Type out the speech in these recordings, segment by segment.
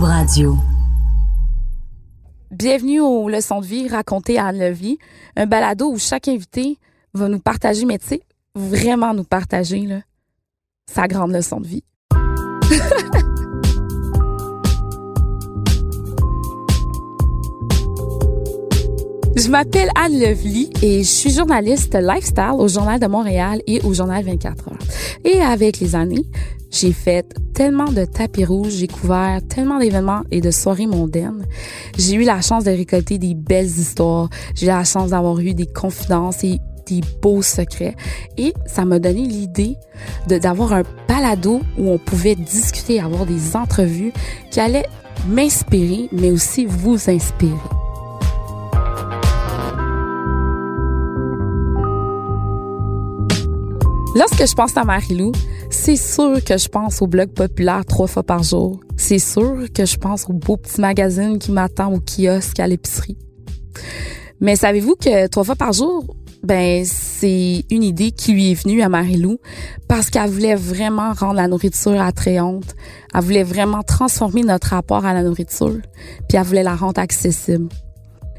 Radio. Bienvenue aux leçons de vie racontées à Anne un balado où chaque invité va nous partager, mais tu sais, vraiment nous partager là, sa grande leçon de vie. Je m'appelle Anne Lovely et je suis journaliste lifestyle au Journal de Montréal et au Journal 24 heures. Et avec les années, j'ai fait tellement de tapis rouges, j'ai couvert tellement d'événements et de soirées mondaines. J'ai eu la chance de récolter des belles histoires. J'ai eu la chance d'avoir eu des confidences et des beaux secrets. Et ça m'a donné l'idée d'avoir un balado où on pouvait discuter, avoir des entrevues qui allaient m'inspirer, mais aussi vous inspirer. Lorsque je pense à Marilou, c'est sûr que je pense au blog populaire trois fois par jour. C'est sûr que je pense au beau petit magazine qui m'attend au kiosque à l'épicerie. Mais savez-vous que trois fois par jour, ben c'est une idée qui lui est venue à Marilou parce qu'elle voulait vraiment rendre la nourriture attrayante. Elle voulait vraiment transformer notre rapport à la nourriture, puis elle voulait la rendre accessible.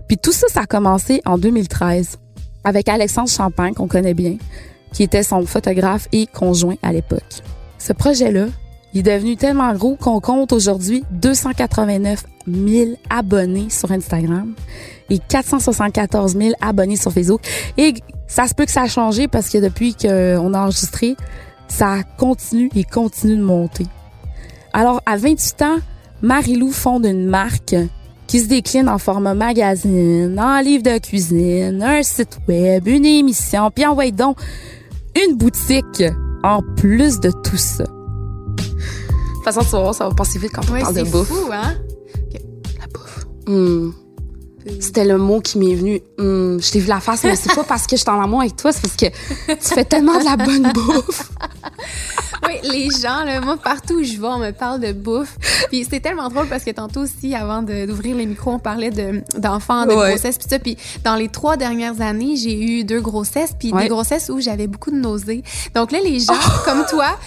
Puis tout ça, ça a commencé en 2013 avec Alexandre Champagne qu'on connaît bien, qui était son photographe et conjoint à l'époque. Ce projet-là, il est devenu tellement gros qu'on compte aujourd'hui 289 000 abonnés sur Instagram et 474 000 abonnés sur Facebook. Et ça se peut que ça a changé parce que depuis qu'on a enregistré, ça continue et continue de monter. Alors, à 28 ans, Marilou fonde une marque qui se décline en format magazine, en livre de cuisine, un site web, une émission, puis en donc une boutique en plus de tout ça. De toute façon, tu vas voir, ça va passer vite quand on Ouais, parle de c'est bouffe. fou, hein? La bouffe. Hmm. C'était le mot qui m'est venu. Hmm, Je t'ai vu la face, mais c'est pas parce que je suis en amour avec toi, c'est parce que tu fais tellement de la bonne bouffe. Oui, les gens, là, moi, partout où je vais, on me parle de bouffe. Puis c'est tellement drôle parce que tantôt aussi, avant de- d'ouvrir les micros, on parlait de- d'enfants, de, Ouais. grossesse, puis ça. Puis dans les trois dernières années, j'ai eu deux grossesses, puis Ouais. des grossesses où j'avais beaucoup de nausées. Donc là, les gens, Oh! comme toi,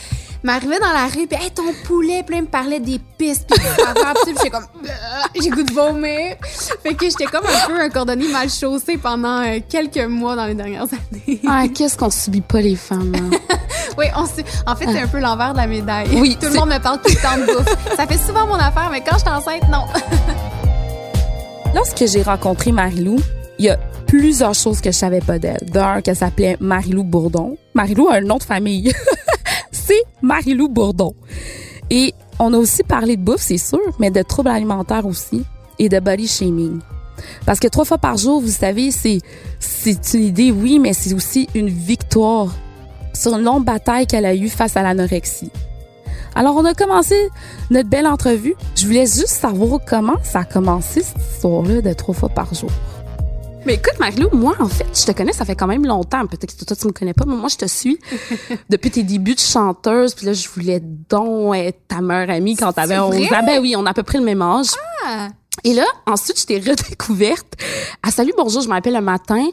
m'arrivaient dans la rue, puis hey, ton poulet, puis là, ils me parlaient des pistes, puis des affaires, puis tout, puis j'étais comme, j'ai goût de vomir. Fait que j'étais comme un peu un cordonnier mal chaussé pendant euh, quelques mois dans les dernières années. Ah, qu'est-ce qu'on subit pas les femmes. hein? Oui, on sait- en fait, c'est un peu l'envers de la médaille. Oui, Tout le monde me parle tout le temps de bouffe. Ça fait souvent mon affaire, mais quand je suis enceinte, non. Lorsque j'ai rencontré Marilou, il y a plusieurs choses que je savais pas d'elle. D'un, qu'elle s'appelait Marilou Bourdon. Marilou a un nom de famille. C'est Marilou Bourdon. Et on a aussi parlé de bouffe, c'est sûr, mais de troubles alimentaires aussi et de body shaming. Parce que trois fois par jour, vous savez, c'est c'est une idée, oui, mais c'est aussi une victoire sur une longue bataille qu'elle a eue face à l'anorexie. Alors, on a commencé notre belle entrevue. Je voulais juste savoir comment ça a commencé, cette histoire-là de trois fois par jour. Mais écoute, Marilou, moi, en fait, je te connais, ça fait quand même longtemps. Peut-être que toi, tu me connais pas, mais moi, je te suis depuis tes débuts de chanteuse. Puis là, je voulais donc être ta meilleure amie quand t'avais C'est 11 vrai? ans. Ben oui, on a à peu près le même âge. Ah, Et là, ensuite, je t'ai redécouverte à Salut Bonjour. Je m'appelle le matin.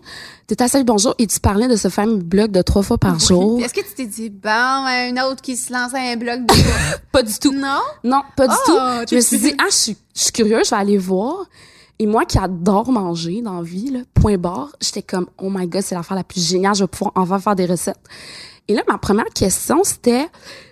T'étais à Salut Bonjour et tu parlais de ce fameux blog de trois fois par jour. Est-ce que tu t'es dit, bon, un autre qui se lance à un blog de? Pas du tout. Non? Non, pas du Oh, tout. Je me suis dit, ah, je suis, je suis curieuse, je vais aller voir. Et moi qui adore manger dans la vie, là, point barre, j'étais comme, oh my god, c'est l'affaire la plus géniale, je vais pouvoir enfin faire des recettes. Et là, ma première question, c'était,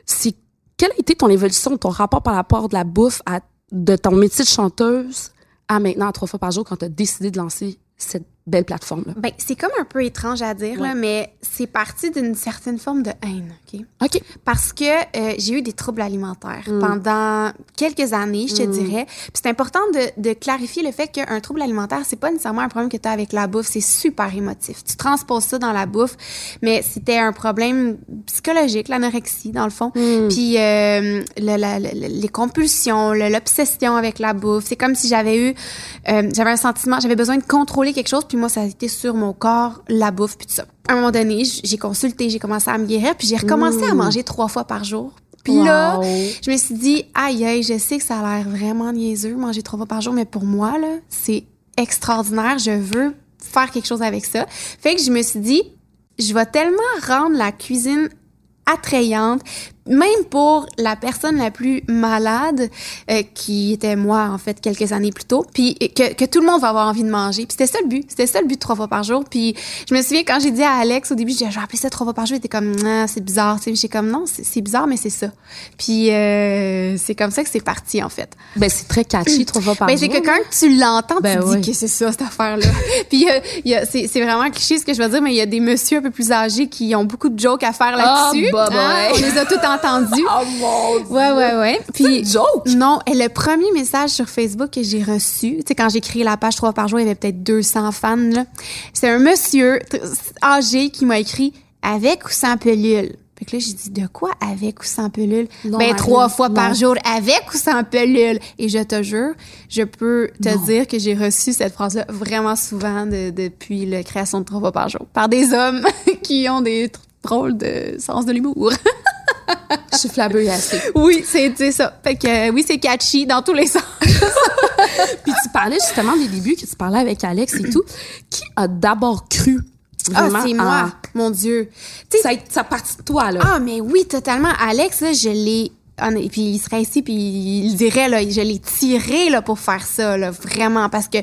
c'est, quelle a été ton évolution, ton rapport par rapport de la bouffe à, de ton métier de chanteuse à maintenant à trois fois par jour quand tu as décidé de lancer cette belle plateforme-là? Ben, c'est comme un peu étrange à dire, là, mais c'est parti d'une certaine forme de haine, OK? OK. Parce que euh, j'ai eu des troubles alimentaires pendant quelques années, je te dirais. Puis c'est important de, de clarifier le fait qu'un trouble alimentaire, c'est pas nécessairement un problème que tu as avec la bouffe, c'est super émotif. Tu transposes ça dans la bouffe, mais c'était un problème psychologique, l'anorexie, dans le fond. Puis euh, le- la- la- les compulsions, le- l'obsession avec la bouffe. C'est comme si j'avais eu, euh, j'avais un sentiment, j'avais besoin de contrôler quelque chose, puis moi, ça a été sur mon corps, la bouffe, puis tout ça. À un moment donné, j'ai consulté, j'ai commencé à me guérir, puis j'ai recommencé à manger trois fois par jour. Puis là, je me suis dit, aïe, aïe, je sais que ça a l'air vraiment niaiseux, manger trois fois par jour, mais pour moi, là, c'est extraordinaire. Je veux faire quelque chose avec ça. Fait que je me suis dit, je vais tellement rendre la cuisine attrayante, même pour la personne la plus malade, euh, qui était moi, en fait, quelques années plus tôt, puis que, que tout le monde va avoir envie de manger. Puis c'était ça le but. C'était ça le but de trois fois par jour. Puis je me souviens quand j'ai dit à Alex au début, j'ai appelé ça trois fois par jour, il était comme, ah, c'est bizarre. Tu sais, j'ai comme, non, c'est bizarre, mais c'est ça. Puis euh, c'est comme ça que c'est parti, en fait. Ben, c'est très catchy, trois fois par ben, jour. Ben, c'est que quand tu l'entends, Ben tu te oui. dis que c'est ça, cette affaire-là. puis euh, il y a- c'est vraiment cliché ce que je veux dire, mais il y a des messieurs un peu plus âgés qui ont beaucoup de jokes à faire là-dessus. bah, bah, Hein? ouais. On les a tous entendus. Oh mon Dieu! Ouais, ouais, ouais. Puis, une joke? Non, et le premier message sur Facebook que j'ai reçu, tu sais, quand j'ai créé la page trois par jour, il y avait peut-être 200 fans, là. C'est un monsieur âgé qui m'a écrit avec ou sans pelule. Fait que là, j'ai dit, de quoi avec ou sans pelule? Non, ben, trois fois non. par jour, avec ou sans pelule. Et je te jure, je peux te dire que j'ai reçu cette phrase-là vraiment souvent de- depuis la création de trois fois par jour. Par des hommes qui ont des drôles de sens de l'humour. Je suis flabbergastée. Oui, c'est c'est ça. Fait que euh, oui, c'est catchy dans tous les sens. Puis tu parlais justement des débuts que tu parlais avec Alex et tout. Qui a d'abord cru Ah, vraiment c'est en- moi, mon Dieu. Tu sais, Ça, ça a parti de toi, là. ah, mais oui, totalement. Alex, là, je l'ai. Et puis il serait ici, puis il dirait, là, je l'ai tiré là, pour faire ça, vraiment. Parce que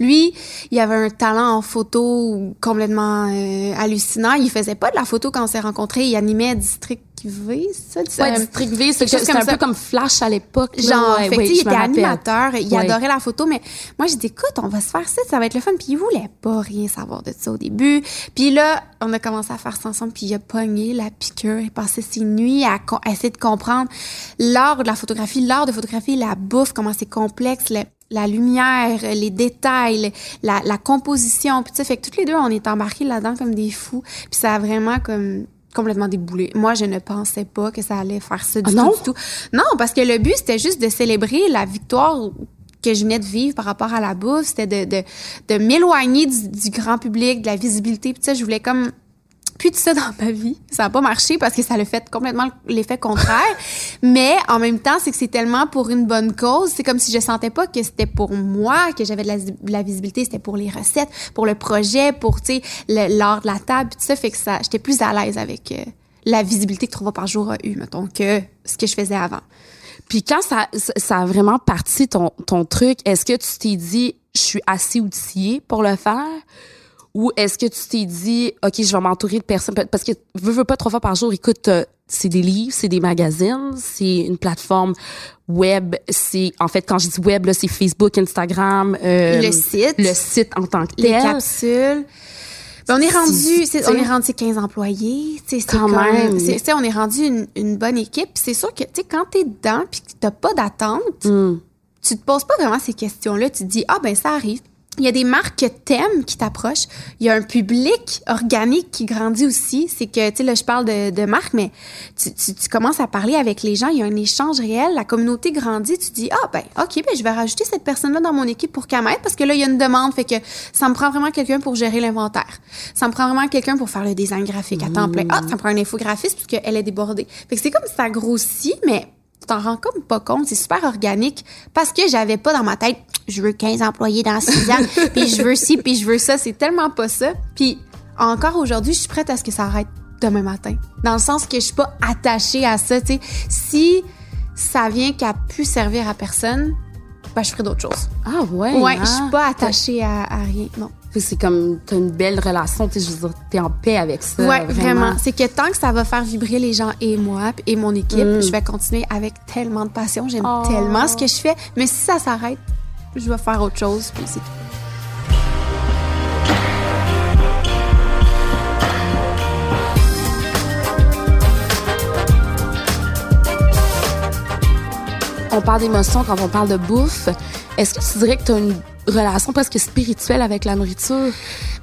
lui, il avait un talent en photo complètement euh, hallucinant. Il faisait pas de la photo quand on s'est rencontrés. Il animait District V, ça? Ouais, Euh, District V, c'est quelque chose c'était comme un ça. peu comme Flash à l'époque. Genre, Ouais, fait ouais, tu il était animateur, il Ouais. adorait la photo, mais moi, j'ai dit, écoute, on va se faire ça, ça va être le fun. Puis il voulait pas rien savoir de ça au début. Puis là, on a commencé à faire ça ensemble, puis il a pogné la piqûre. Il passait ses nuits à, essayer de comprendre l'art de la photographie, l'art de photographie, la bouffe, comment c'est complexe, le- la lumière, les détails, la, la composition. Puis tu sais, fait que toutes les deux, on est embarqués là-dedans comme des fous. Puis ça a vraiment comme complètement déboulé. Moi, je ne pensais pas que ça allait faire ça du Ah non? tout, du tout. Non, parce que le but, c'était juste de célébrer la victoire que je venais de vivre par rapport à la bouffe. C'était de, de, de m'éloigner du, du grand public, de la visibilité. Puis ça, je voulais comme de ça dans ma vie. Ça n'a pas marché parce que ça a fait complètement l'effet contraire. Mais en même temps, c'est que c'est tellement pour une bonne cause. C'est comme si je sentais pas que c'était pour moi que j'avais de la, visibilité. C'était pour les recettes, pour le projet, pour, l'art de la table. Tout ça fait que ça, j'étais plus à l'aise avec euh, la visibilité que trois fois par jour a eu, mettons, que ce que je faisais avant. Puis quand ça ça a vraiment parti ton, ton truc, est-ce que tu t'es dit, je suis assez outillée pour le faire? Ou est-ce que tu t'es dit, OK, je vais m'entourer de personnes? Parce que, veux, veux pas trois fois par jour, écoute, euh, c'est des livres, c'est des magazines, c'est une plateforme web, c'est, en fait, quand je dis web, là, c'est Facebook, Instagram, euh, le site, le site en tant que les tel. capsules. Ben, on est rendu, on est rendu c'est 15 employés, c'est Quand comme- même. c'est- on est rendu une, une bonne équipe. C'est sûr que, tu sais, quand t'es dedans puis que t'as pas d'attente, Hmm. tu te poses pas vraiment ces questions-là. Tu te dis, ah ben ça arrive. Il y a des marques que t'aimes qui t'approchent. Il y a un public organique qui grandit aussi. C'est que, tu sais, là, je parle de, de marques, mais tu, tu, commences à parler avec les gens. Il y a un échange réel. La communauté grandit. Tu dis, ah ben, OK, ben, je vais rajouter cette personne-là dans mon équipe pour qu'elle m'aide parce que là, il y a une demande. Fait que ça me prend vraiment quelqu'un pour gérer l'inventaire. Ça me prend vraiment quelqu'un pour faire le design graphique à temps plein. Ah, ça me prend un infographiste parce qu'elle est débordée. Fait que c'est comme ça grossit, mais tu t'en rends comme pas compte, c'est super organique parce que j'avais pas dans ma tête je veux 15 employés dans 6 ans, puis je veux ci, puis je veux ça, c'est tellement pas ça. Puis encore aujourd'hui, je suis prête à ce que ça arrête demain matin. Dans le sens que je suis pas attachée à ça, tu sais. Si ça vient qu'à pu servir à personne, ben je ferai d'autres choses. Ah ouais. Ouais, hein? je suis pas attachée à, à rien, non. C'est comme, t'as une belle relation, tu je veux dire, t'es en paix avec ça. Ouais, vraiment. C'est que tant que ça va faire vibrer les gens et moi et mon équipe, je vais continuer avec tellement de passion. J'aime Oh. tellement ce que je fais. Mais si ça s'arrête, je vais faire autre chose. Puis c'est tout. On parle d'émotions quand on parle de bouffe. Est-ce que tu dirais que tu as une relation presque spirituelle avec la nourriture?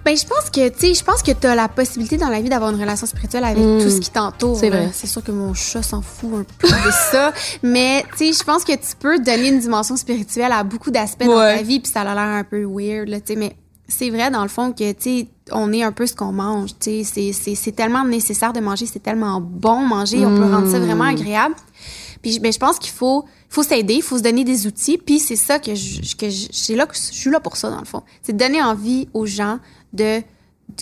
Ben, je pense que, tu sais, je pense que tu as la possibilité dans la vie d'avoir une relation spirituelle avec tout ce qui t'entoure. C'est vrai. C'est sûr que mon chat s'en fout un peu de ça. Mais, tu sais, je pense que tu peux donner une dimension spirituelle à beaucoup d'aspects dans Ouais. ta vie, puis ça a l'air un peu weird, là, tu sais. Mais c'est vrai, dans le fond, que, tu sais, on est un peu ce qu'on mange. Tu sais, c'est- c'est c'est tellement nécessaire de manger, c'est tellement bon manger, on peut rendre ça vraiment agréable. Puis ben, je pense qu'il faut, faut s'aider, il faut se donner des outils. Puis c'est ça que je, que je, là je suis là pour ça dans le fond. C'est de donner envie aux gens de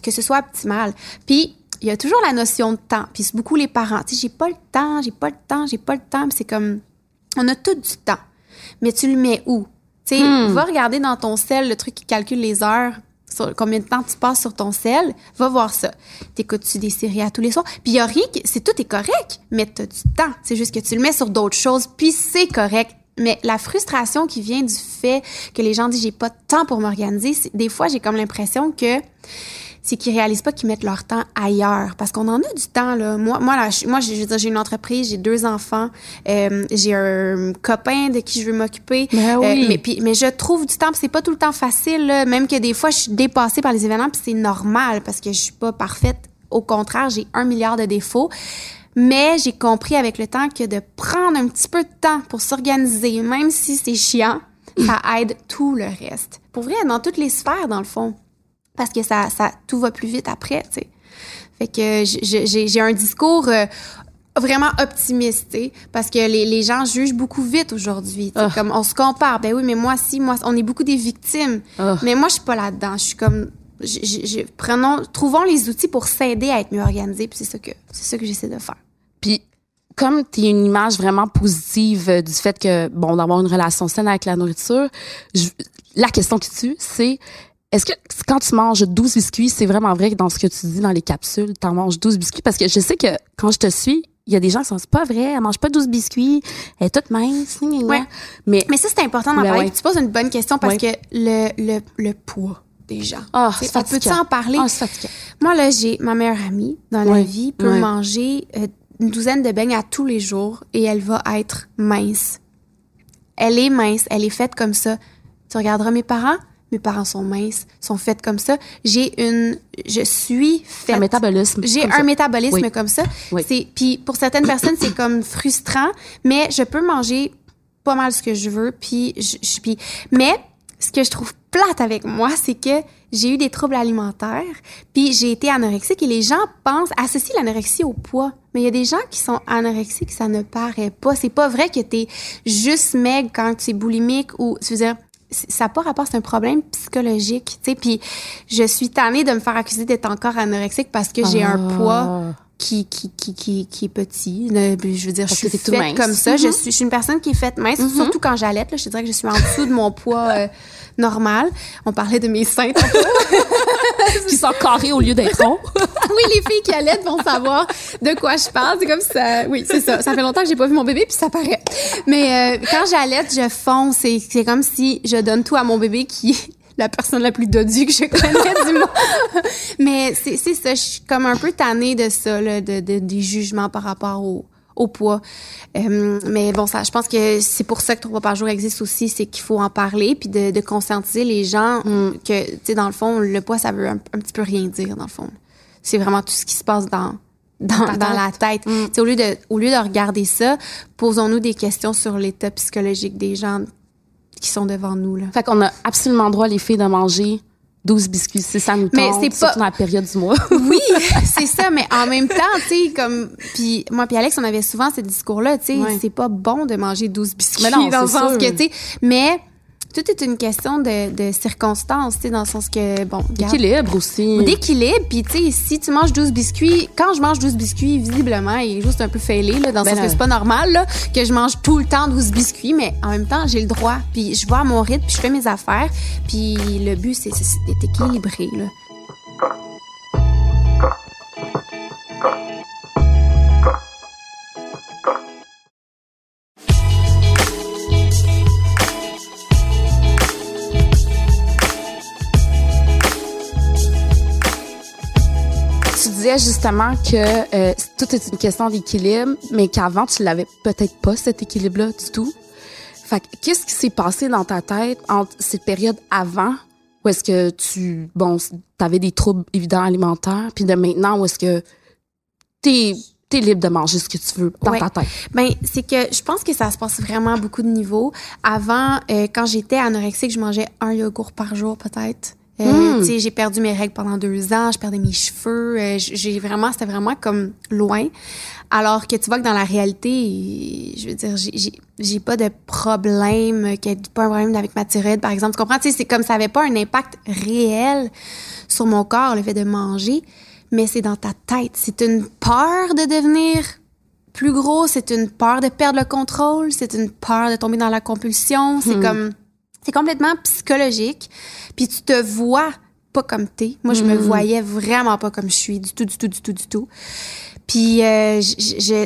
que ce soit optimal. Puis il y a toujours la notion de temps. Puis c'est beaucoup les parents. Tu sais, j'ai pas le temps, j'ai pas le temps, j'ai pas le temps. C'est comme, on a tout du temps. Mais tu le mets où? Tu sais, Hmm. va regarder dans ton sel le truc qui calcule les heures, sur combien de temps tu passes sur ton sel. Va voir ça. T'écoutes-tu des séries à tous les soirs? Puis y a rien, c'est tout est correct, mais t'as du temps. C'est juste que tu le mets sur d'autres choses, puis c'est correct. Mais la frustration qui vient du fait que les gens disent j'ai pas de temps pour m'organiser, des fois j'ai comme l'impression que c'est qu'ils réalisent pas qu'ils mettent leur temps ailleurs. Parce qu'on en a du temps là. Moi moi là je- moi je veux dire j'ai une entreprise j'ai deux enfants euh, j'ai un copain de qui je veux m'occuper. Ben oui. mais puis mais je trouve du temps c'est pas tout le temps facile là. même que des fois je suis dépassée par les événements puis c'est normal parce que je suis pas parfaite. Au contraire j'ai un milliard de défauts. Mais j'ai compris avec le temps que de prendre un petit peu de temps pour s'organiser même si c'est chiant ça aide tout le reste. Pour vrai dans toutes les sphères dans le fond parce que ça, ça tout va plus vite après, tu sais. Fait que j'ai un discours euh, vraiment optimiste, parce que les, les gens jugent beaucoup vite aujourd'hui. Ah. Comme on se compare, ben oui, mais moi si, moi on est beaucoup des victimes, Ah. mais moi je suis pas là-dedans. Je suis comme, prenons, trouvons les outils pour s'aider à être mieux organisé, puis c'est ça que c'est ça que j'essaie de faire. Puis comme tu es une image vraiment positive euh, du fait que bon d'avoir une relation saine avec la nourriture, je- la question qui tue, c'est est-ce que quand tu manges 12 biscuits, c'est vraiment vrai que dans ce que tu dis dans les capsules, tu en manges 12 biscuits? Parce que je sais que quand je te suis, il y a des gens qui sont c'est pas vrai, elle mange pas 12 biscuits, elle est toute mince. Ouais. mais Mais ça c'est important d'en Ben parler. ouais. Tu poses une bonne question parce Ouais. que le, le, le poids des gens. c'est on fatigant. en parler? Ah. Moi, là, j'ai ma meilleure amie dans la vie peut manger euh, une douzaine de beignes à tous les jours et elle va être mince. Elle est mince, elle est faite comme ça. Tu regarderas mes parents, mes parents sont minces, sont faits comme ça. J'ai une, je suis Un faite. métabolisme. J'ai un ça. métabolisme Oui. comme ça. Oui. C'est puis pour certaines personnes c'est comme frustrant, mais je peux manger pas mal ce que je veux puis je, je- puis mais ce que je trouve plate avec moi, c'est que j'ai eu des troubles alimentaires, puis j'ai été anorexique et les gens pensent associent l'anorexie au poids. Mais il y a des gens qui sont anorexiques, ça ne paraît pas. C'est pas vrai que t'es juste maigre quand tu es boulimique ou tu veux dire ça n'a pas rapport, c'est un problème psychologique, tu sais. Puis je suis tannée de me faire accuser d'être encore anorexique parce que j'ai un Ah. poids qui, qui, qui, qui, qui est petit. Je veux dire, Parce je suis faite mince. comme ça. Je, Mhm. suis, je suis une personne qui est faite mince, surtout quand j'allaite. Je te dirais que je suis en dessous de mon poids euh, normal. On parlait de mes seins. qui sont carrés au lieu d'être ronds. oui, les filles qui allaitent vont savoir de quoi je parle. C'est comme ça. Oui, c'est ça. Ça fait longtemps que j'ai pas vu mon bébé, puis ça paraît. Mais euh, quand j'allaite, je fonce. C'est c'est comme si je donne tout à mon bébé qui est la personne la plus dodue que je connais du monde. Mais c'est c'est ça. Je suis comme un peu tannée de ça, là, de, de- des jugements par rapport au au poids. Euh, mais bon, ça, je pense que c'est pour ça que trois par jour existe aussi, c'est qu'il faut en parler puis de, de conscientiser les gens que, tu sais, dans le fond, le poids, ça veut un, un petit peu rien dire, dans le fond. C'est vraiment tout ce qui se passe dans dans, la tête. sais, Au lieu de au lieu de regarder ça, posons-nous des questions sur l'état psychologique des gens qui sont devant nous là. Fait qu'on a absolument droit, les filles, de manger 12 biscuits si ça nous Mais c'est pas- dans la période du mois. Oui, c'est ça, mais en même temps, tu sais, comme, puis moi puis Alex, on avait souvent ce discours-là, tu sais, Ouais. c'est pas bon de manger 12 biscuits, Mais non, dans le c'est sens sûr. que, tu sais, mais tout est une question de, de circonstances, tu sais, dans le sens que, bon, regarde, Équilibre aussi. d'équilibre, puis tu sais, si tu manges 12 biscuits, quand je mange 12 biscuits, visiblement, il est juste un peu failé, là, dans le Ben sens que c'est pas normal, là, que je mange tout le temps 12 biscuits, mais en même temps, j'ai le droit, puis je vois à mon rythme, puis je fais mes affaires, puis le but, c'est d'être équilibré, là. Disais justement que euh, tout est une question d'équilibre, mais qu'avant, tu l'avais peut-être pas, cet équilibre-là, du tout. Fait que qu'est-ce qui s'est passé dans ta tête entre cette période avant, où est-ce que tu, bon, t'avais des troubles évidents alimentaires, puis de maintenant, où est-ce que t'es es libre de manger ce que tu veux dans Ouais. ta tête? Ben, c'est que je pense que ça se passe vraiment à beaucoup de niveaux. Avant, euh, quand j'étais anorexique, je mangeais un yogourt par jour, peut-être. Euh, Mm. Sais, j'ai perdu mes règles pendant deux ans, je perdais mes cheveux, euh, j'ai vraiment, c'était vraiment comme loin. Alors que tu vois que dans la réalité, je veux dire, j'ai- pas de problème, qu'il y ait pas un problème avec ma thyroïde, par exemple. Tu comprends? Tu sais, c'est comme ça avait pas un impact réel sur mon corps, le fait de manger. mais c'est dans ta tête. C'est une peur de devenir plus gros, c'est une peur de perdre le contrôle, c'est une peur de tomber dans la compulsion, c'est Hmm. comme c'est complètement psychologique. Puis tu te vois pas comme t'es. Moi, je me Hmm. voyais vraiment pas comme je suis, du tout, du tout, du tout, du tout. Puis euh,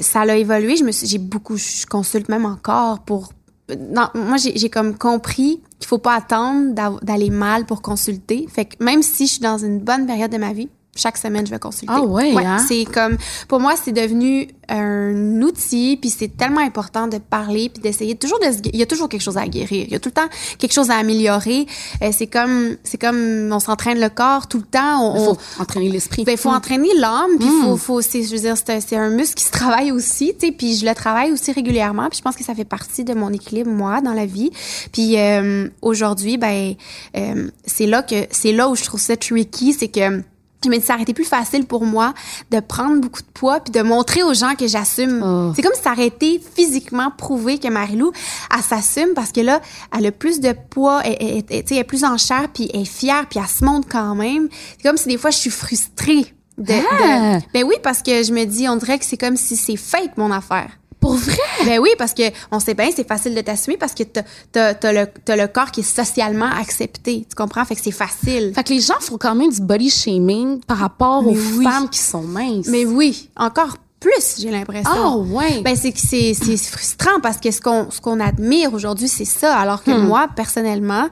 ça l'a évolué. Je me j'ai beaucoup, je consulte même encore pour. Non, moi, j'ai, comme compris qu'il faut pas attendre d'aller mal pour consulter. Fait que même si je suis dans une bonne période de ma vie, chaque semaine, je vais consulter. Ah ouais, hein? C'est comme, pour moi, c'est devenu un outil, puis c'est tellement important de parler, puis d'essayer toujours de se, il y a toujours quelque chose à guérir, il y a tout le temps quelque chose à améliorer. Euh, c'est comme, c'est comme, on s'entraîne le corps tout le temps. On, Il on- faut entraîner l'esprit. ben, faut Mm. entraîner l'âme, puis Mm. faut, faut, c'est, je veux dire, c'est un, c'est un muscle qui se travaille aussi, tu sais, puis je le travaille aussi régulièrement, puis je pense que ça fait partie de mon équilibre, moi, dans la vie. Puis euh, aujourd'hui, ben, euh, c'est là que, c'est là où je trouve ça tricky, c'est que je me dis, ça aurait été plus facile pour moi de prendre beaucoup de poids puis de montrer aux gens que j'assume. Oh. C'est comme si ça aurait été physiquement prouvé que Marilou, elle s'assume parce que là, elle a plus de poids, elle, elle- elle- est plus en chair puis elle est fière puis elle se montre quand même. C'est comme si des fois, je suis frustrée. De, Ah! de- ben oui, parce que je me dis, on dirait que c'est comme si c'est fake, mon affaire. Pour vrai? Ben oui, parce que on sait bien, c'est facile de t'assumer parce que t'as, t'as, t'as le, t'as le corps qui est socialement accepté. Tu comprends? Fait que c'est facile. Fait que les gens font quand même du body shaming par rapport aux oui. femmes qui sont minces. Mais oui, encore plus, j'ai l'impression. Ah ouais. Ben c'est que c'est c'est frustrant parce que ce qu'on ce qu'on admire aujourd'hui c'est ça alors que Hmm. moi personnellement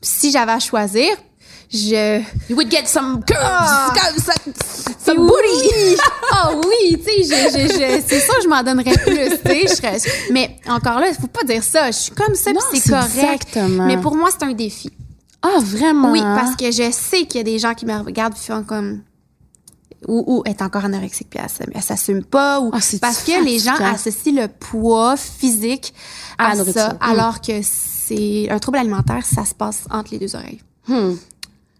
si j'avais à choisir je you would get some curves, c'est some oui. booty. Ah oui, tu sais, je, je, je- c'est ça, je m'en donnerais plus, tu sais, je mais encore là, faut pas dire ça, je suis comme ça, puis c'est correct. exactement. Mais pour moi, c'est un défi. Ah vraiment? Oui, parce que je sais qu'il y a des gens qui me regardent font comme ou, ou est encore anorexique puis elle, elle s'assume pas ou Ah, c'est parce que les gens associent le poids physique À à, ça Mm. alors que c'est un trouble alimentaire ça se passe entre les deux oreilles. Hmm.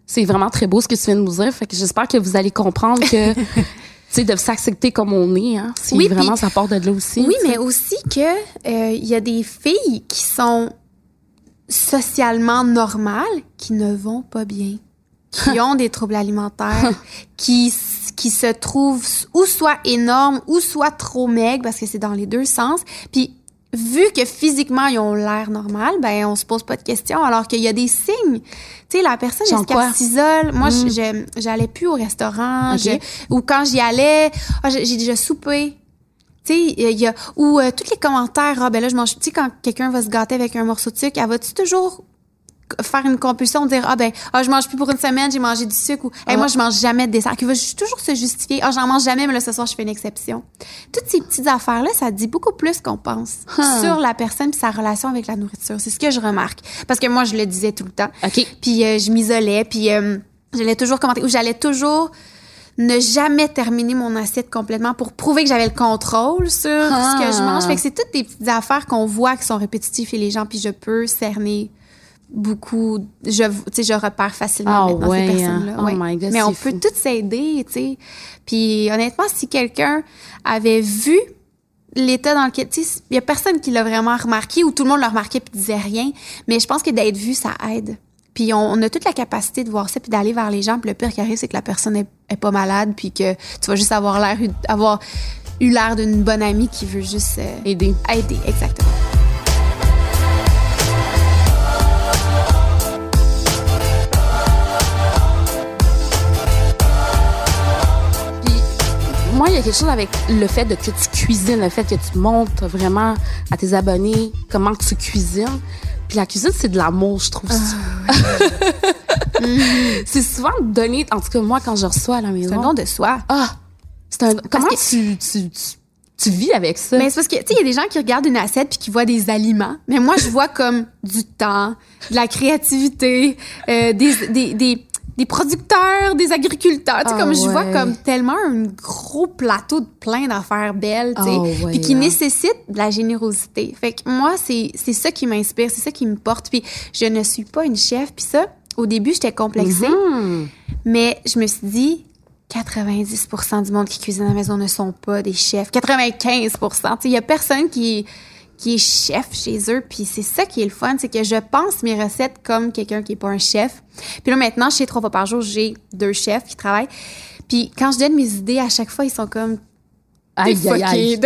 C'est vraiment très beau ce que tu viens de nous dire. Fait que j'espère que vous allez comprendre que, sais, de s'accepter comme on est, hein. C'est Oui, vraiment, puis- ça part de là aussi. Oui, mais aussi que euh, il y a des filles qui sont socialement normales qui ne vont pas bien, qui ont des troubles alimentaires, qui qui se trouvent ou soit énormes ou soit trop maigres parce que c'est dans les deux sens. Puis vu que physiquement ils ont l'air normal, ben on se pose pas de questions alors qu'il y a des signes. Tu sais la personne est-ce qu'elle s'isole Moi Mm. je- j'allais plus au restaurant, Ok. je- ou quand j'y allais, ah, j'ai j'ai déjà soupé. Tu sais, il y a ou euh, tous les commentaires, ah ben là je mange, tu sais quand quelqu'un va se gâter avec un morceau de sucre, elle va-tu toujours faire une compulsion, dire ah ben ah je mange plus pour une semaine, j'ai mangé du sucre ou Hey, Ah. moi je mange jamais de dessert, qui va toujours se justifier, ah j'en mange jamais mais là ce soir je fais une exception. Toutes ces petites affaires là, ça dit beaucoup plus qu'on pense sur la personne et sa relation avec la nourriture. C'est ce que je remarque parce que moi je le disais tout le temps. Puis euh, je m'isolais, puis euh, j'allais toujours commenter, ou j'allais toujours ne jamais terminer mon assiette complètement pour prouver que j'avais le contrôle sur Ah. ce que je mange. Fait que c'est toutes des petites affaires qu'on voit qui sont répétitives chez les gens, puis je peux cerner beaucoup, je, je repère facilement Ah maintenant ouais, ces personnes-là. hein. Oh my God, Mais on peut toutes s'aider, tu sais. Puis honnêtement, si quelqu'un avait vu l'état dans lequel, tu sais, il y a personne qui l'a vraiment remarqué ou tout le monde l'a remarqué puis disait rien. Mais je pense que d'être vu, ça aide. Puis on, on a toute la capacité de voir ça puis d'aller vers les gens. Puis le pire qui arrive, c'est que la personne est, est pas malade puis que tu vas juste avoir l'air, avoir eu l'air d'une bonne amie qui veut juste euh, Aider. aider. Exactement. Il y a quelque chose avec le fait de que tu cuisines, le fait que tu montres vraiment à tes abonnés comment tu cuisines. Puis la cuisine, c'est de l'amour, je trouve. c'est souvent donné, en tout cas moi, quand je reçois à la C'est maison. un don de soi. Ah! C'est un. Comment que- tu, tu, tu, tu vis avec ça? Mais c'est parce que, tu sais, il y a des gens qui regardent une assiette puis qui voient des aliments. Mais moi, je vois comme du temps, de la créativité, euh, des, des, des, des producteurs, des agriculteurs. Tu sais, Ah comme je vois comme tellement un gros plateau de plein d'affaires belles, tu sais, Ah ouais, puis qui hein. nécessitent de la générosité. Fait que moi, c'est c'est ça qui m'inspire, c'est ça qui me porte. Puis je ne suis pas une chef. Puis ça, au début, j'étais complexée. Hmm. Mais je me suis dit, 90% du monde qui cuisine à la maison ne sont pas des chefs. 95% Il y a personne qui, qui est chef chez eux. Puis c'est ça qui est le fun, c'est que je pense mes recettes comme quelqu'un qui est pas un chef. Puis là, maintenant, chez Trois fois par jour, j'ai deux chefs qui travaillent. Puis quand je donne mes idées, à chaque fois, ils sont comme Aïe, aïe, aïe.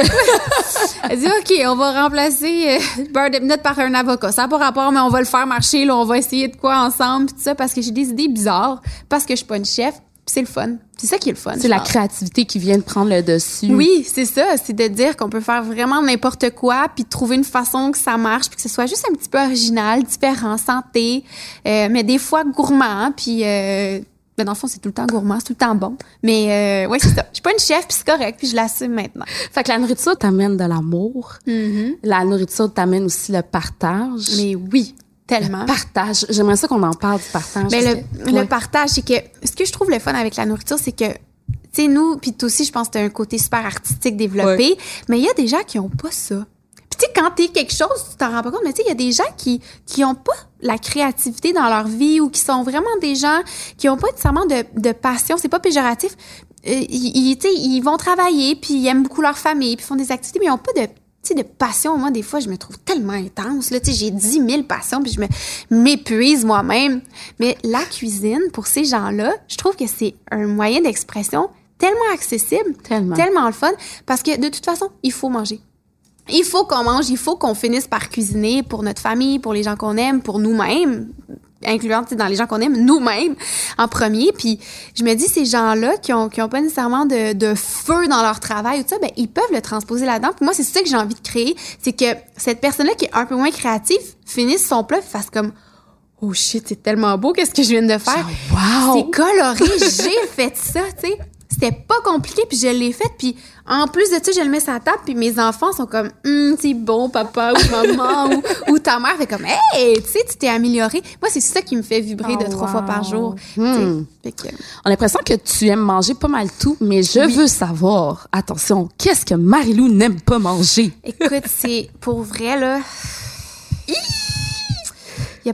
Elle dit, OK, on va remplacer euh, beurre de pinot par un avocat. Ça n'a pas rapport, mais on va le faire marcher, là, on va essayer de quoi ensemble, tout ça, parce que j'ai des idées bizarres, parce que je suis pas une chef, c'est le fun. C'est ça qui est le fun. C'est la pense. créativité qui vient de prendre le dessus. Oui, c'est ça. C'est de dire qu'on peut faire vraiment n'importe quoi, puis trouver une façon que ça marche, puis que ce soit juste un petit peu original, différent, santé, euh, mais des fois gourmand, puis... Euh, ben dans le fond, c'est tout le temps gourmand, c'est tout le temps bon. Mais euh, ouais, c'est ça. Je suis pas une chef, puis c'est correct, puis je l'assume maintenant. Fait que la nourriture t'amène de l'amour. La nourriture t'amène aussi le partage. Mais oui, tellement. Partage. J'aimerais ça qu'on en parle du partage. Mais parce le, le ouais. partage, c'est que ce que je trouve le fun avec la nourriture, c'est que, tu sais, nous, puis toi aussi, je pense que t'as un côté super artistique développé, mais il y a des gens qui ont pas ça. Puis tu sais, quand t'es quelque chose, tu t'en rends pas compte, mais tu sais, il y a des gens qui qui ont pas la créativité dans leur vie ou qui sont vraiment des gens qui ont pas nécessairement de, de passion, c'est pas péjoratif. Euh, ils, ils, tu sais, ils vont travailler, puis ils aiment beaucoup leur famille, puis font des activités, mais ils ont pas de tu sais, de passion. Moi, des fois, je me trouve tellement intense. Là, tu sais, j'ai 10 000 passions, puis je me m'épuise moi-même. Mais la cuisine, pour ces gens-là, je trouve que c'est un moyen d'expression tellement accessible, Tellement. tellement le fun, parce que de toute façon, il faut manger. Il faut qu'on mange, il faut qu'on finisse par cuisiner pour notre famille, pour les gens qu'on aime, pour nous-mêmes, incluant dans les gens qu'on aime, nous-mêmes en premier. Puis je me dis, ces gens-là qui ont, qui ont pas nécessairement de, de feu dans leur travail ou tout ça, ben, ils peuvent le transposer là-dedans. Puis moi, c'est ça que j'ai envie de créer, c'est que cette personne-là qui est un peu moins créative finisse son plat, puis fasse comme Oh shit, c'est tellement beau, qu'est-ce que je viens de faire? Wow! C'est coloré, j'ai fait ça, tu sais. C'était pas compliqué, puis je l'ai fait, puis en plus de ça, je le mets sur la table, puis mes enfants sont comme, hum, c'est bon, papa ou maman, ou, ou ta mère fait comme, hey, tu sais, tu t'es amélioré. Moi, c'est ça qui me fait vibrer de Oh, trois fois par jour. Hmm. Que- On a l'impression que tu aimes manger pas mal tout, mais je veux savoir, attention, qu'est-ce que Marilou n'aime pas manger? écoute, c'est pour vrai, là.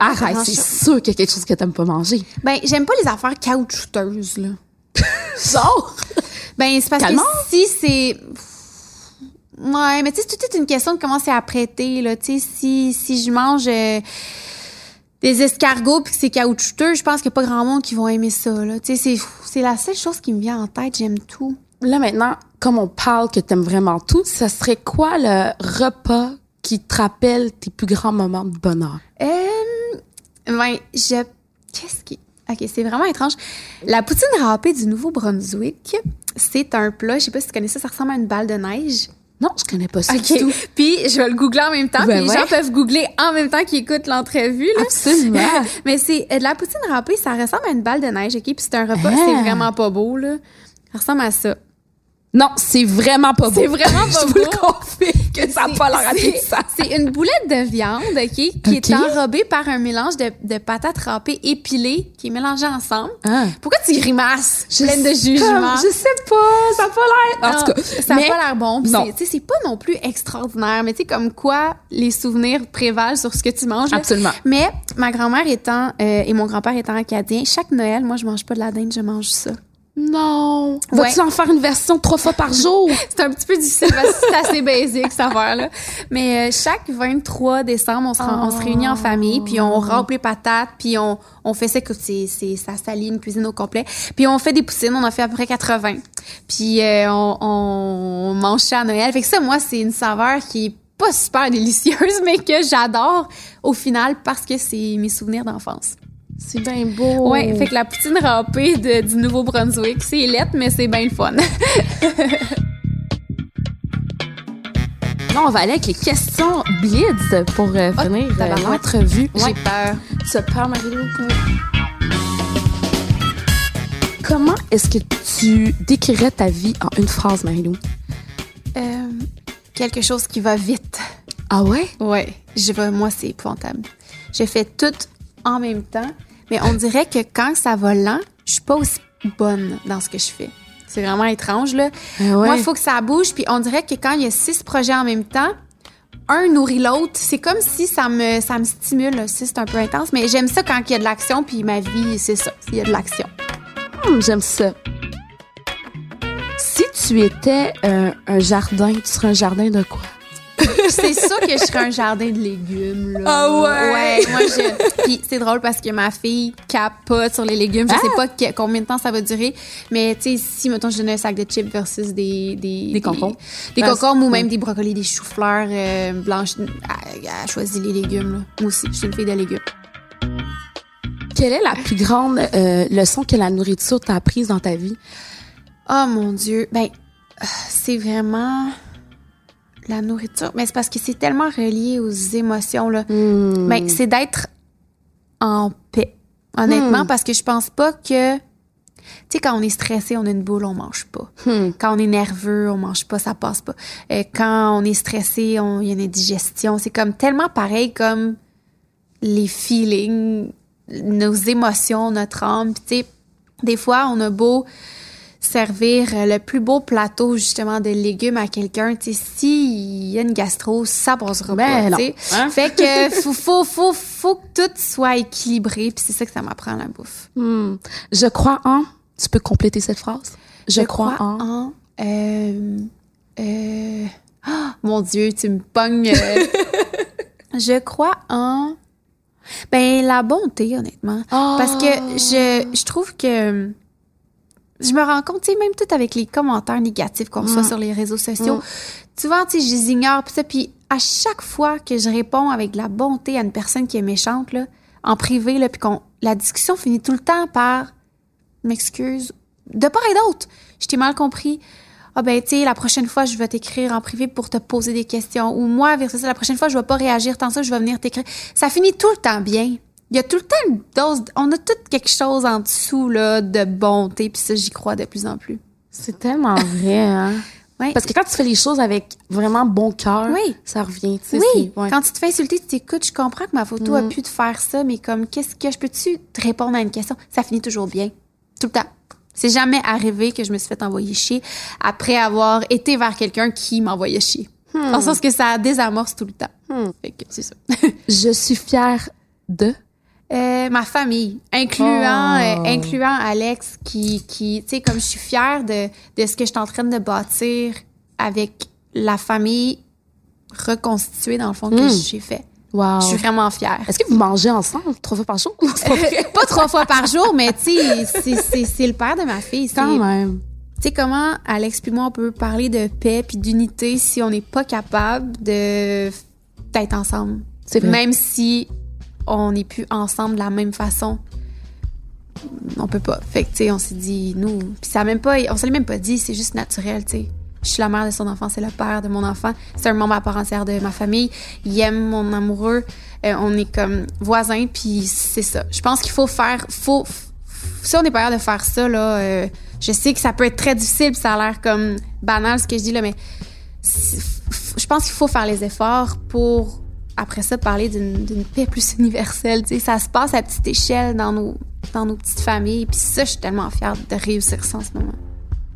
Arrête, c'est sûr qu'il y a quelque chose que t'aimes pas manger. Ben, j'aime pas les affaires caoutchouteuses, là. Genre! Ben, c'est parce Calmant. que si c'est. Ouais, mais tu sais, c'est toute une question de comment c'est apprêté, là. Tu sais, si, si je mange euh, des escargots puis que c'est caoutchouteux, je pense qu'il n'y a pas grand monde qui vont aimer ça, là. Tu sais, c'est, c'est la seule chose qui me vient en tête. J'aime tout. Là, maintenant, comme on parle que t'aimes vraiment tout, ça serait quoi le repas qui te rappelle tes plus grands moments de bonheur? Euh, ben, je. Qu'est-ce qui. Ok, c'est vraiment étrange. La poutine râpée du Nouveau-Brunswick, c'est un plat, je sais pas si tu connais ça, ça ressemble à une balle de neige. Non, je connais pas ça du tout. Puis je vais le googler en même temps. Ben puis les ouais. gens peuvent googler en même temps qu'ils écoutent l'entrevue. là. Absolument. Mais c'est euh, de la poutine râpée, ça ressemble à une balle de neige, OK? Puis c'est un repas, Ah. c'est vraiment pas beau, là. Ça ressemble à ça. Non, c'est vraiment pas beau. C'est vraiment pas Je vous le beau. que ça n'a pas l'air appétissant. C'est une boulette de viande, OK? Qui est enrobée par un mélange de, de patates râpées épilées qui est mélangé ensemble. Ah. Pourquoi tu grimaces? Je pleine de jugement. pas, Je sais pas, ça n'a pas l'air. En Non, tout cas, ça n'a pas l'air bon. Tu sais, c'est pas non plus extraordinaire, mais tu sais, comme quoi les souvenirs prévalent sur ce que tu manges. là. Absolument. Mais ma grand-mère étant euh, et mon grand-père étant acadien, chaque Noël, moi, je mange pas de la dinde, je mange ça. Non. Ouais. Vas-tu en faire une version trois fois par jour? C'est un petit peu difficile parce que c'est assez basique, cette affaire-là. Mais euh, chaque 23 décembre, on se, rend- on se réunit en famille, puis on râpe les patates, puis on, on fait ça c'est, c'est, ça salit une cuisine au complet. Puis on fait des poutines, on en fait à peu près 80. Puis euh, on, on mange ça à Noël. Fait que ça, moi, c'est une saveur qui est pas super délicieuse, mais que j'adore au final parce que c'est mes souvenirs d'enfance. C'est bien beau. Ouais, fait que la poutine râpée de- du Nouveau-Brunswick, c'est lettre, mais c'est bien le fun. Non, on va aller avec les questions blitz pour euh, finir euh, l'entrevue. J'ai peur. Tu as peur, Marie-Lou? Comment est-ce que tu décrirais ta vie en une phrase, Marie-Lou? Euh, quelque chose qui va vite. Ah ouais? Ouais, je moi, c'est épouvantable. Je fais tout en même temps, mais on dirait que quand ça va lent, je suis pas aussi bonne dans ce que je fais. C'est vraiment étrange, là. Ouais. Moi, il faut que ça bouge, puis on dirait que quand il y a six projets en même temps, un nourrit l'autre. C'est comme si ça me, ça me stimule. Si c'est un peu intense, mais j'aime ça quand il y a de l'action, puis ma vie, c'est ça. Il y a de l'action. Hum, J'aime ça. Si tu étais euh, un jardin, tu serais un jardin de quoi? C'est sûr que je serais un jardin de légumes. Là. Ah ouais? Ouais, moi, je. Puis c'est drôle parce que ma fille capote sur les légumes. Je sais Ah! pas que- combien de temps ça va durer, mais tu sais, si, mettons, je donnais un sac de chips versus des. Des, Des concombres. Des, Ah, concombres ou même des brocolis, des choux-fleurs euh, blanches. Elle, elle choisit les légumes, là. Moi aussi, je suis une fille de légumes. Quelle est la plus grande euh, leçon que la nourriture t'a apprise dans ta vie? Oh mon Dieu. Ben, euh, c'est vraiment la nourriture. Mais c'est parce que c'est tellement relié aux émotions, là. Ben, c'est d'être en paix. Honnêtement, Hmm. parce que je pense pas que. Tu sais, quand on est stressé, on a une boule, on mange pas. Hmm. Quand on est nerveux, on mange pas, ça passe pas. Euh, quand on est stressé, on- il y a une indigestion. C'est comme tellement pareil comme les feelings, nos émotions, notre âme. Puis, tu sais, des fois, on a beau servir euh, le plus beau plateau justement de légumes à quelqu'un, tu sais, s'il y a une gastro, ça passera Ben pas, tu sais. Hein? Fait que faut, faut, faut, faut que tout soit équilibré, puis c'est ça que ça m'apprend la bouffe. Hmm. Je crois en. Tu peux compléter cette phrase? Je, crois, en. euh, euh, ah, mon Dieu, tu me pognes. euh. je crois en. Ben, la bonté, honnêtement. Ah. Parce que je, je trouve que. Je me rends compte, tu sais, même tout avec les commentaires négatifs qu'on reçoit Mm. sur les réseaux sociaux. Mm. Souvent, tu sais, je les ignore, puis ça. Puis à chaque fois que je réponds avec de la bonté à une personne qui est méchante, là, en privé, là, puis qu'on. La discussion finit tout le temps par m'excuse. De part et d'autre, je t'ai mal compris. Ah ben, tu sais, la prochaine fois, je vais t'écrire en privé pour te poser des questions. Ou moi, versus ça, la prochaine fois, je vais pas réagir tant ça, je vais venir t'écrire. Ça finit tout le temps bien. Il y a tout le temps une dose... On a tout quelque chose en dessous, là, de bonté. Puis ça, j'y crois de plus en plus. C'est tellement vrai, hein? Ouais. Parce que quand tu fais les choses avec vraiment bon cœur, Oui. ça revient, tu sais. Oui, ouais. quand tu te fais insulter, tu t'écoutes, je comprends que ma photo a Mm. pu te faire ça, mais comme, qu'est-ce que je peux-tu te répondre à une question? Ça finit toujours bien. Tout le temps. C'est jamais arrivé que je me suis fait envoyer chier après avoir été vers quelqu'un qui m'envoyait chier. Dans le sens que ça désamorce tout le temps. Hmm. Fait que c'est ça. Je suis fière de. Euh, ma famille, incluant, Oh. euh, incluant Alex, qui, qui tu sais, comme je suis fière de, de ce que je suis en train de bâtir avec la famille reconstituée, dans le fond, que Mm. j'ai fait. Wow. Je suis vraiment fière. Est-ce que vous mangez ensemble trois fois par jour? Non, pas pas trois fois par jour, mais tu sais, c'est- le père de ma fille. Quand même. Tu sais comment Alex puis moi on peut parler de paix puis d'unité si on n'est pas capable de d'être ensemble? C'est vrai. Même si on n'est plus ensemble de la même façon. On peut pas. Fait que tu sais, on s'est dit nous, puis ça a même pas on se même pas dit, c'est juste naturel, tu sais. Je suis la mère de son enfant, c'est le père de mon enfant, c'est un membre à part entière de ma famille. Il aime mon amoureux, Euh, on est comme voisins, puis c'est ça. Je pense qu'il faut faire, faut, si on n'est pas capable de faire ça là, euh, je sais que ça peut être très difficile, ça a l'air comme banal ce que je dis là, mais je pense qu'il faut faire les efforts pour après ça parler d'une paix plus universelle. Tu sais, ça se passe à petite échelle dans nos dans nos petites familles, puis ça, je suis tellement fière de réussir ça en ce moment.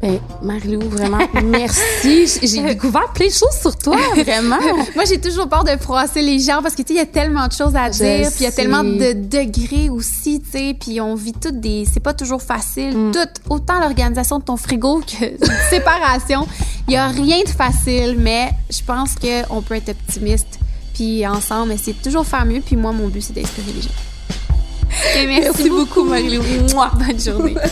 Ben, Marie-Lou, vraiment, merci. J'ai- découvert plein de choses sur toi, vraiment. Moi, j'ai toujours peur de froisser les gens parce que tu sais, il y a tellement de choses à dire, puis il y a tellement de degrés aussi, tu sais, puis on vit toutes des c'est pas toujours facile, Mm. tout autant l'organisation de ton frigo que séparation, il y a rien de facile, mais je pense que on peut être optimiste puis ensemble essayer de toujours faire mieux, puis moi mon but c'est d'inspirer les gens. Et merci, beaucoup Marie-Lou. Mouah, Bonne journée.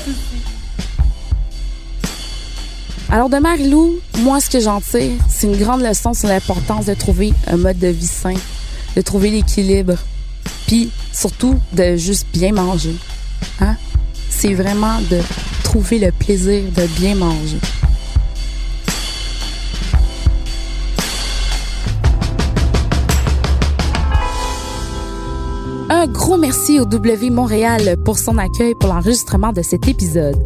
Alors, de Marie-Lou, moi, ce que j'en tire, c'est une grande leçon sur l'importance de trouver un mode de vie sain, de trouver l'équilibre, puis surtout de juste bien manger. Hein? C'est vraiment de trouver le plaisir de bien manger. Gros merci au W Montréal pour son accueil pour l'enregistrement de cet épisode.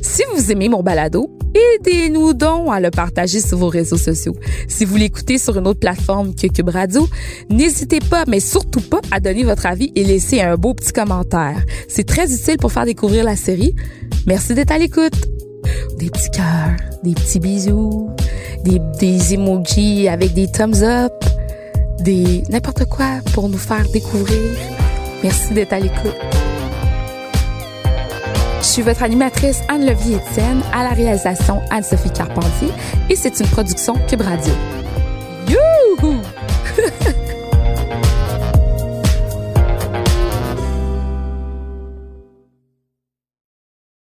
Si vous aimez mon balado, aidez-nous donc à le partager sur vos réseaux sociaux. Si vous l'écoutez sur une autre plateforme que Cube Radio, n'hésitez pas, mais surtout pas, à donner votre avis et laisser un beau petit commentaire. C'est très utile pour faire découvrir la série. Merci d'être à l'écoute. Des petits cœurs, des petits bisous, des, des emojis avec des thumbs up, n'importe quoi pour nous faire découvrir. Merci d'être à l'écoute. Je suis votre animatrice Anne-Levier Étienne à la réalisation Anne-Sophie Carpentier et c'est une production Cube Radio. Youhou!